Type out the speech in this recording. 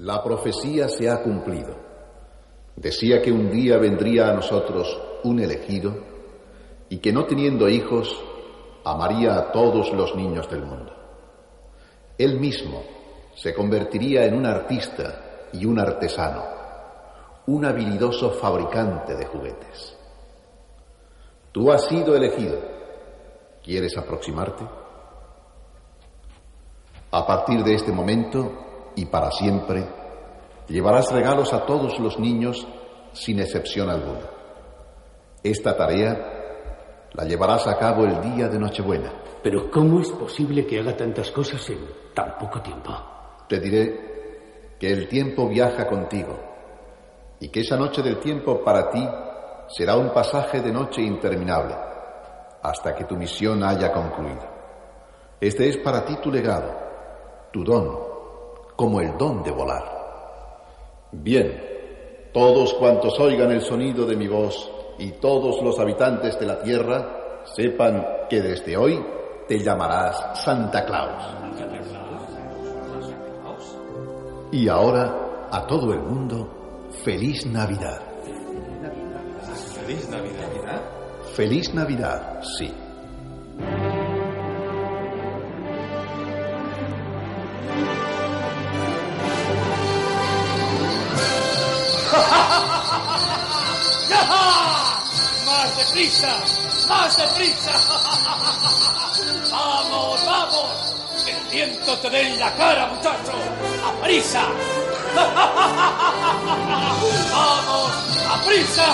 La profecía se ha cumplido. Decía que un día vendría a nosotros un elegido y que no teniendo hijos amaría a todos los niños del mundo. Él mismo se convertiría en un artista y un artesano, un habilidoso fabricante de juguetes. Tú has sido elegido. ¿Quieres aproximarte? A partir de este momento, y para siempre, llevarás regalos a todos los niños sin excepción alguna. Esta tarea la llevarás a cabo el día de Nochebuena. Pero ¿cómo es posible que haga tantas cosas en tan poco tiempo? Te diré que el tiempo viaja contigo y que esa noche del tiempo para ti será un pasaje de noche interminable hasta que tu misión haya concluido. Este es para ti tu legado, tu don, como el don de volar. Bien, todos cuantos oigan el sonido de mi voz y todos los habitantes de la tierra sepan que desde hoy te llamarás Santa Claus. Y ahora, a todo el mundo, feliz Navidad. ¿Feliz Navidad? Feliz Navidad, sí. ¡Más deprisa! ¡Más deprisa! ¡Vamos, vamos! ¡Que el viento te dé en la cara, muchacho! ¡A prisa! ¡Vamos! ¡A prisa!